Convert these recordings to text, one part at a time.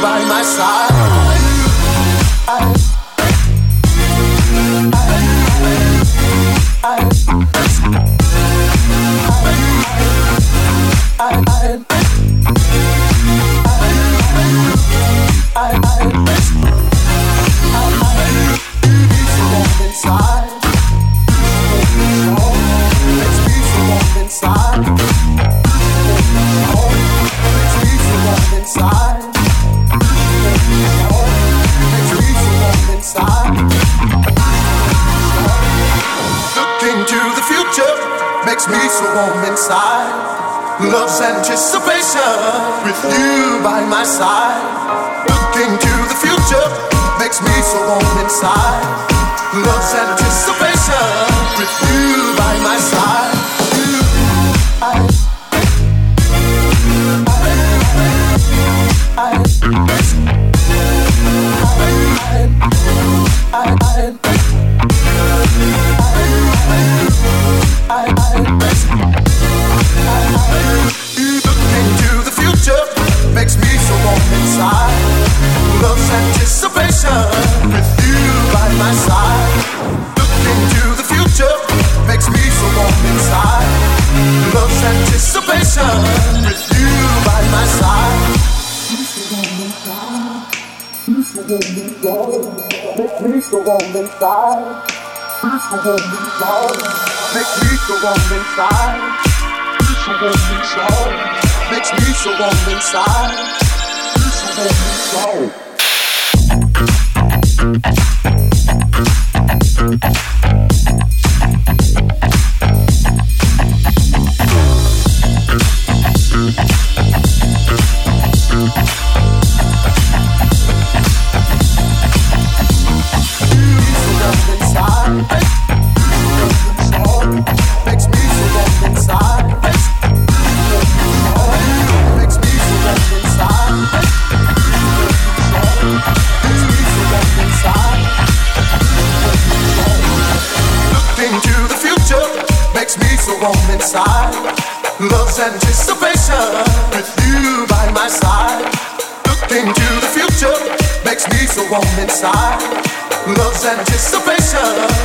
by my side. when me go. Make me so warm inside. Please go on inside. Make me so warm inside. Please go on inside. Makes me so warm inside. Please. Thank you. inside. Love's anticipation.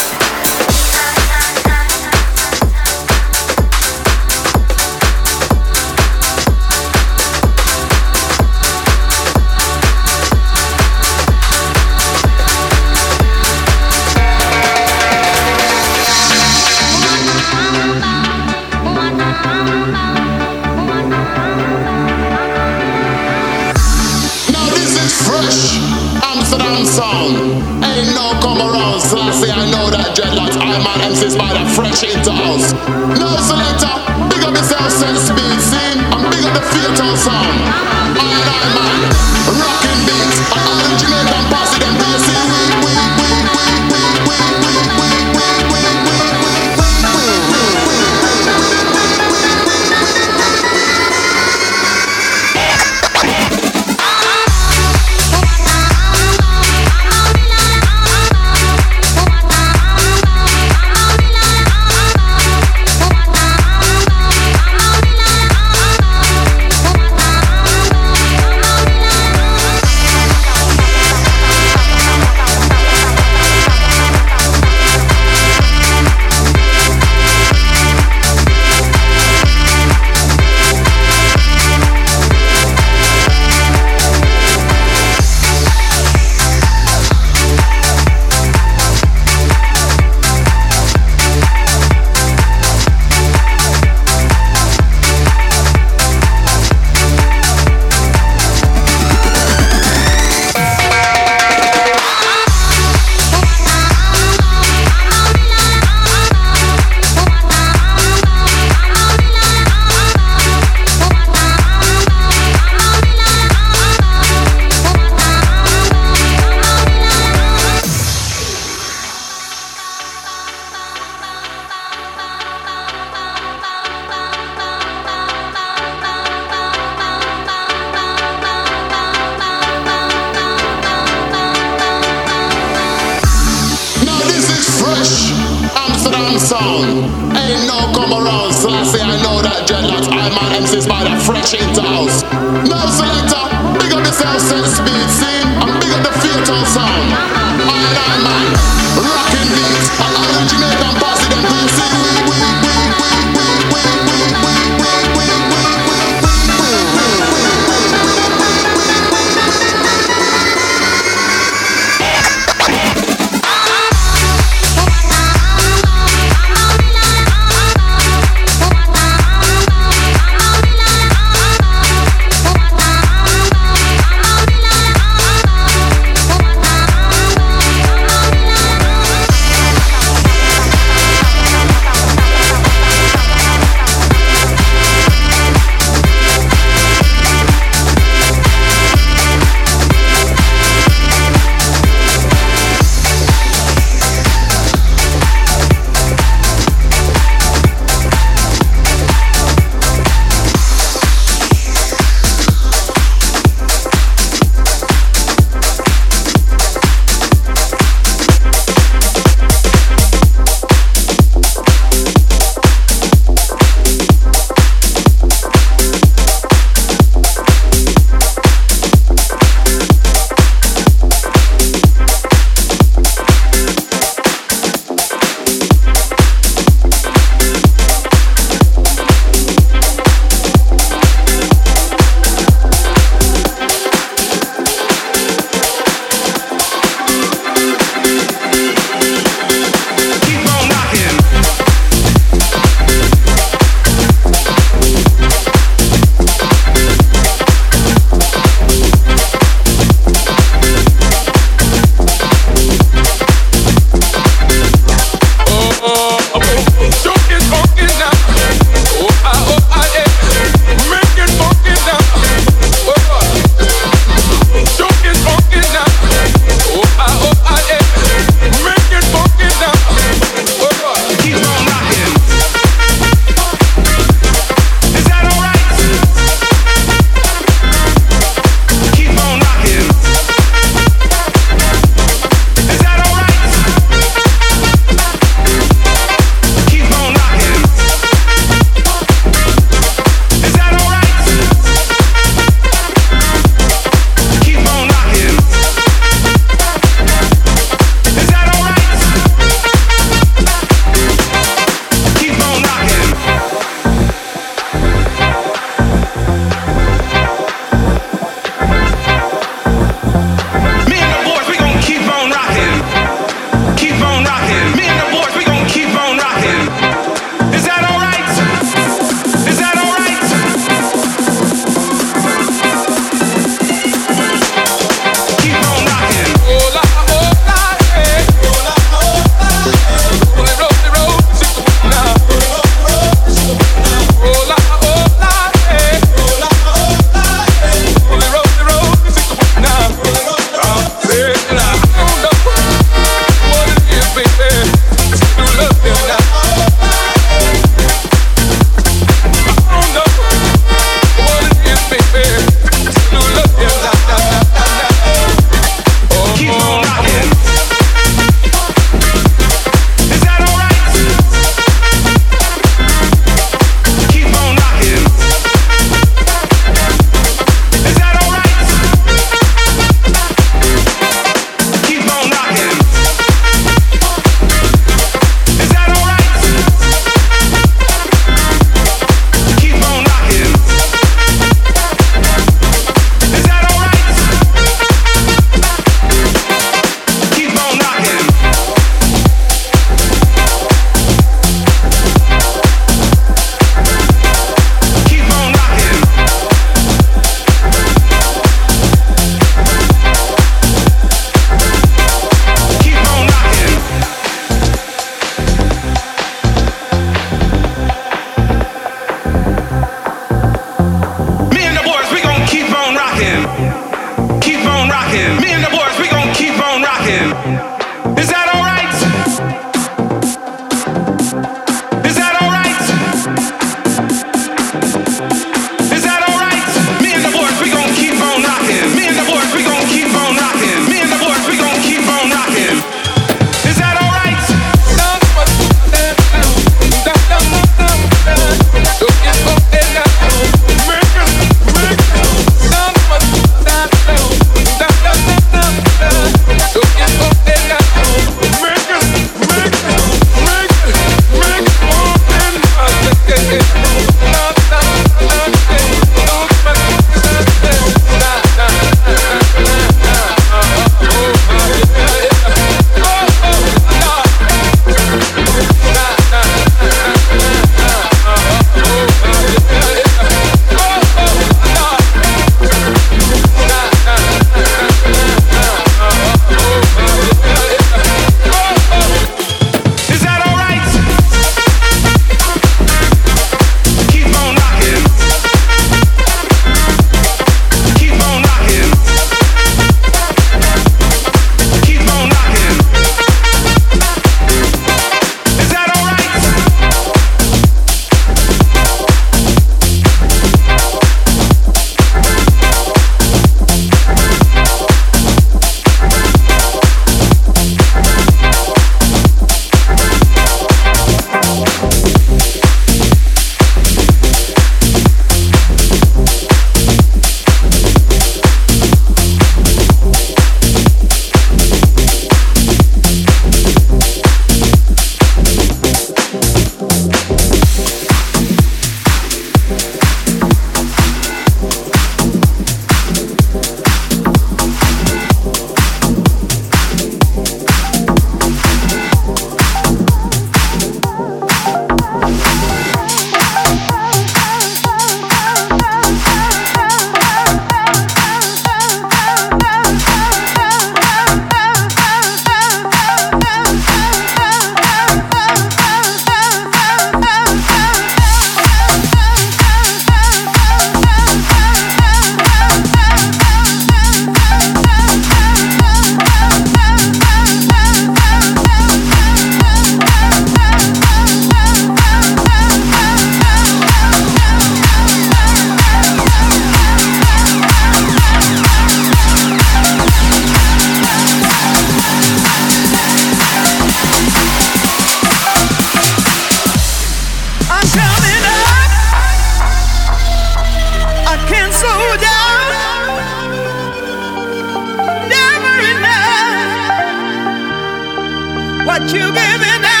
women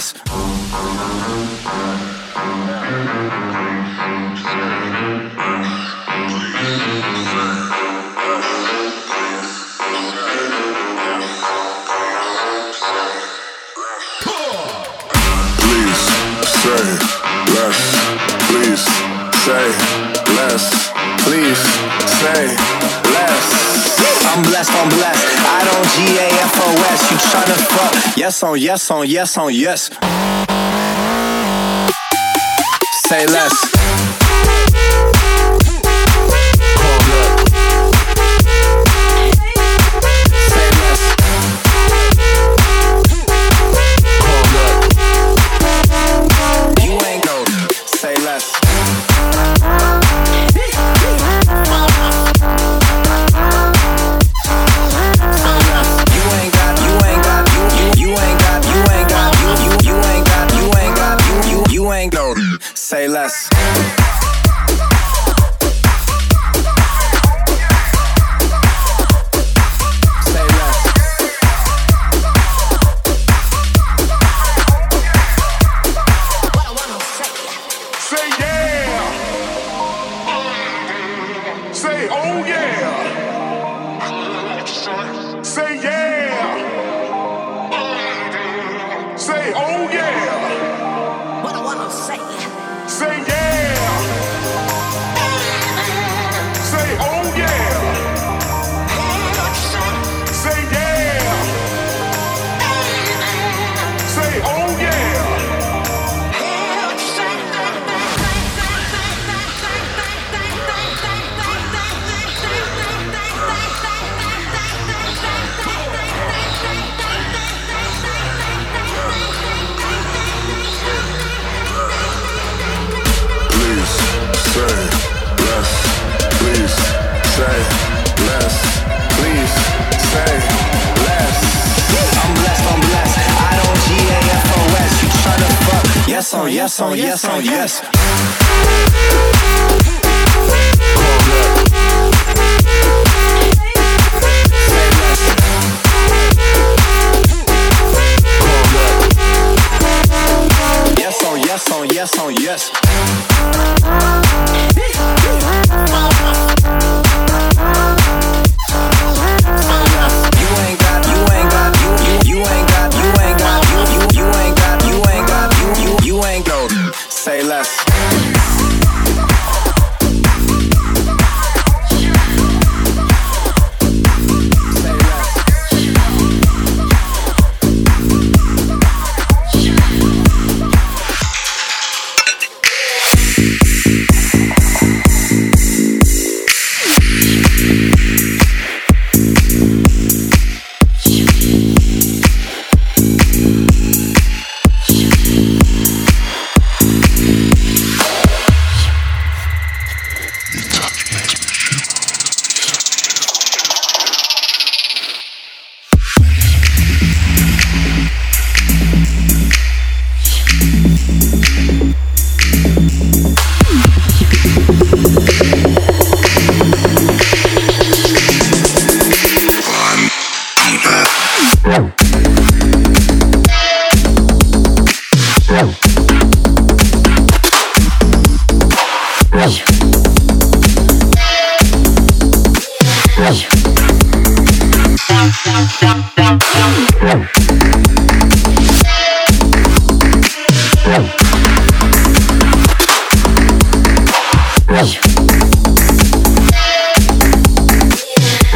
Yes. Please say less. Please say I'm blessed, I'm blessed. I don't G A F O S. You tryna fuck? Yes on, yes on, yes on, yes. Say less. Yes on yes on yes. Oh, yes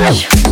go.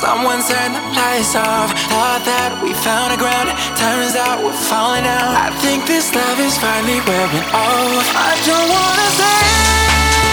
Someone turn the lights off. Thought that we found a ground, turns out we're falling out. I think this love is finally wearing off. I don't wanna say.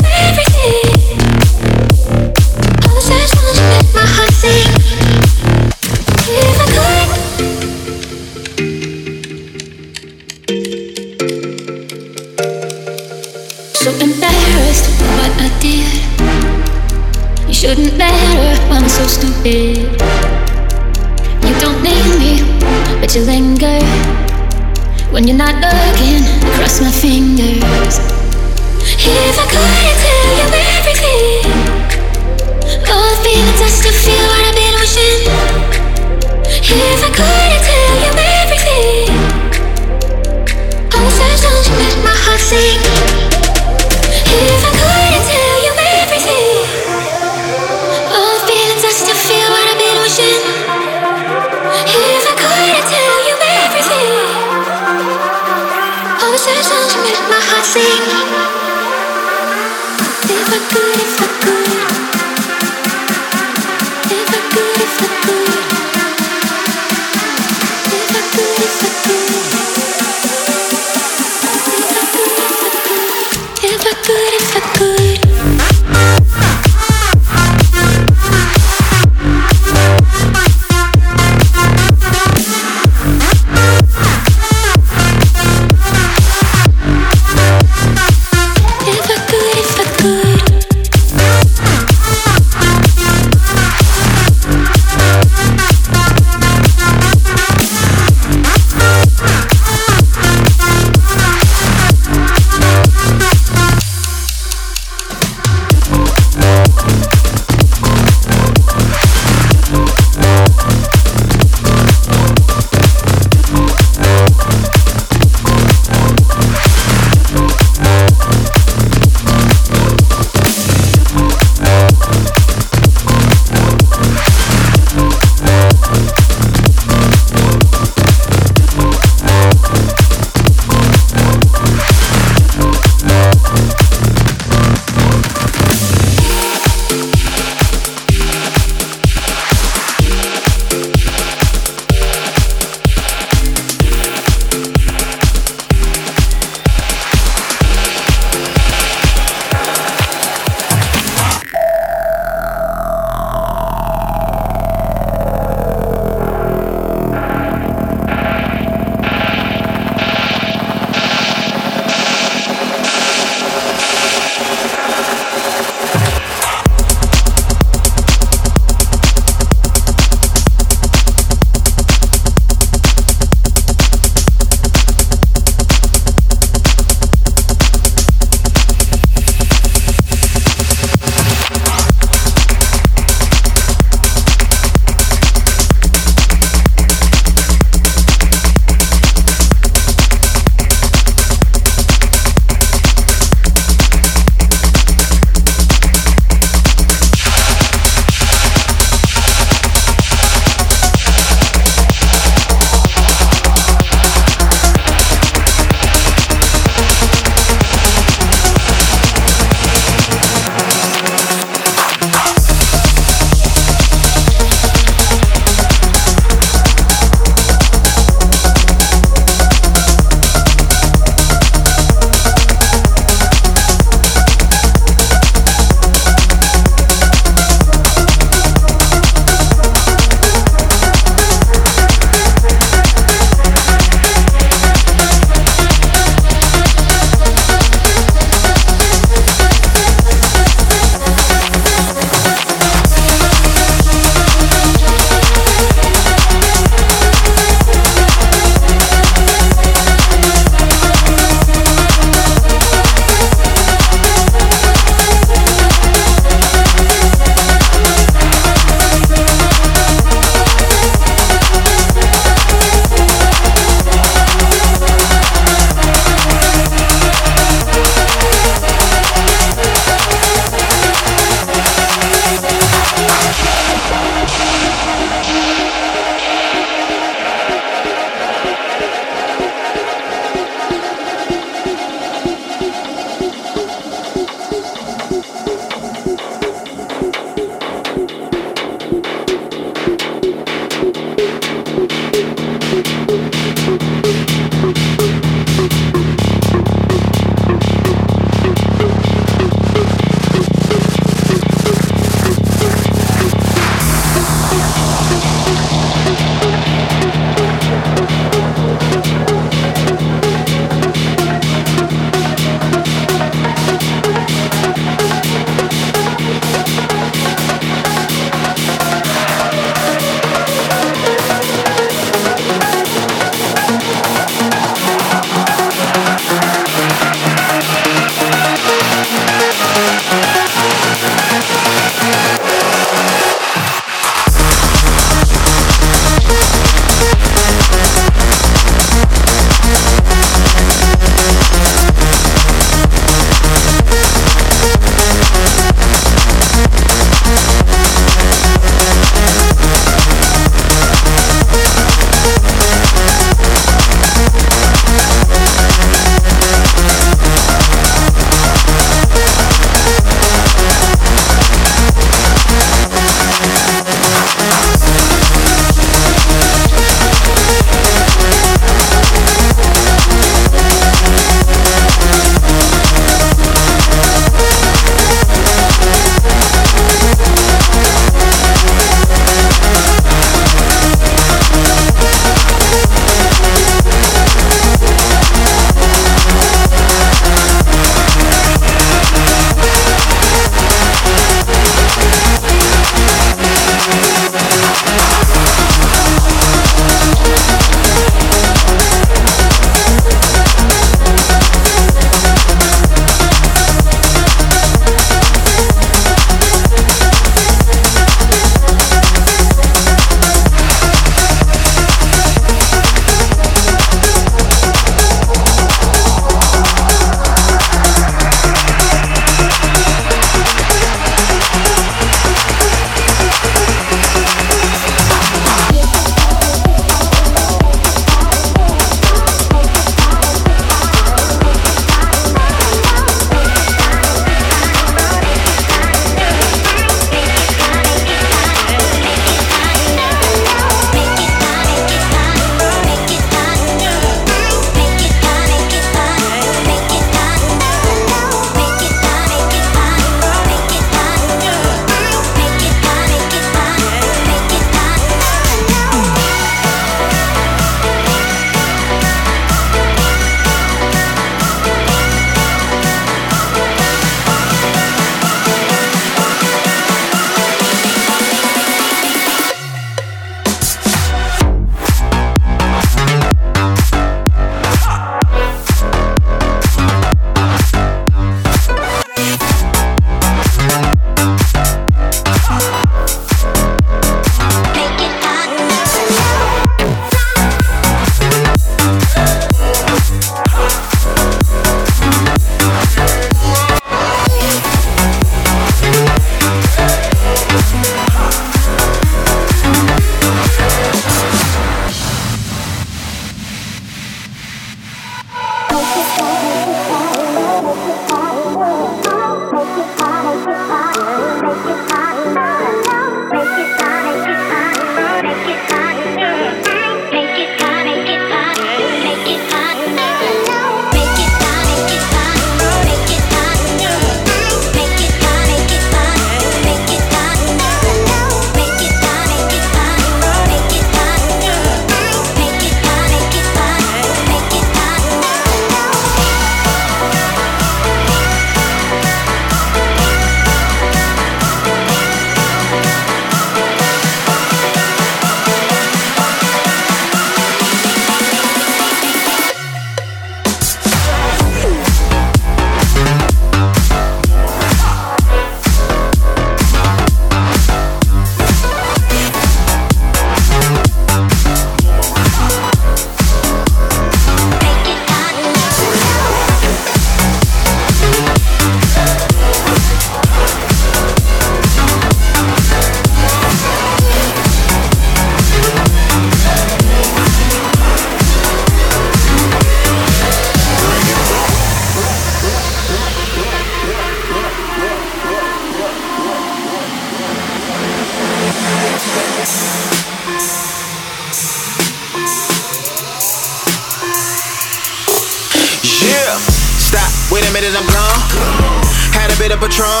Bit of Patron.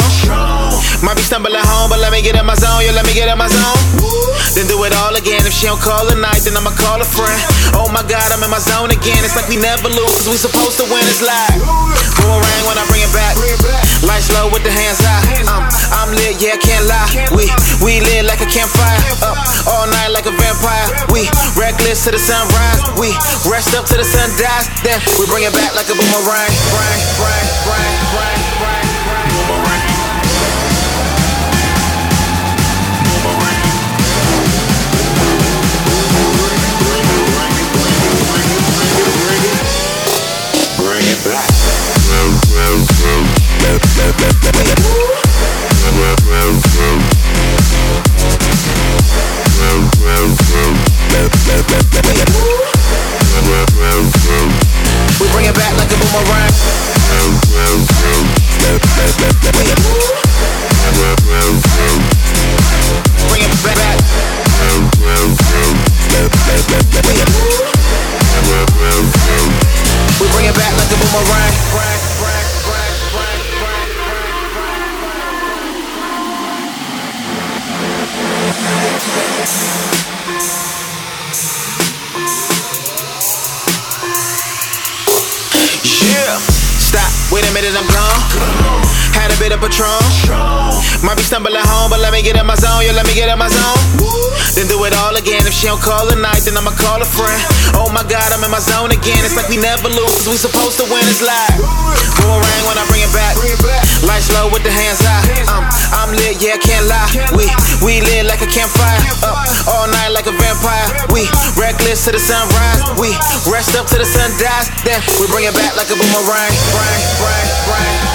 Might be stumbling home, but let me get in my zone. Yeah, let me get in my zone. Then do it all again. If she don't call a night, then I'ma call a friend. Oh my god, I'm in my zone again. It's like we never lose, we supposed to win. It's like boomerang when I bring it back. Lights low with the hands high. Um, I'm lit, yeah, can't lie. We we lit like a campfire. Up all night like a vampire. We reckless to the sunrise. We rest up to the sun dies. Then we bring it back like a boomerang. We bring it back like a boomerang. Be stumbling home, but let me get in my zone. Yeah, let me get in my zone. Then do it all again. If she don't call a night, then I'ma call a friend. Oh my god, I'm in my zone again. It's like we never lose, we supposed to win. It's like boomerang when I bring it back. Lights low with the hands high. Um, I'm lit, yeah, can't lie. We we lit like a campfire. Up all night like a vampire. We reckless to the sunrise. We rest up to the sun dies. Then we bring it back like a boomerang. Bang,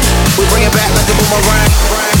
We bring it back like a boomerang.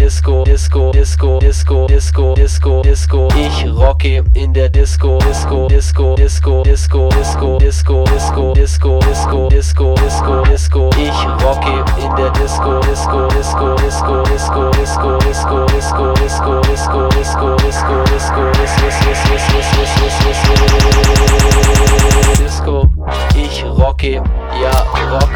Disco, Disco, Disco, Disco, Disco, Disco, Disco, Disco. Ich rocke in der Disco, Disco, Disco, Disco, Disco, Disco, Disco, Disco, Disco, Disco, Disco, Disco, Disco. Ich rocke in der Disco, Disco, Disco, Disco, Disco, Disco, Disco, Disco, Disco, Disco, Disco, Disco, Disco, Disco, Disco. Ich rocke, ja, rock.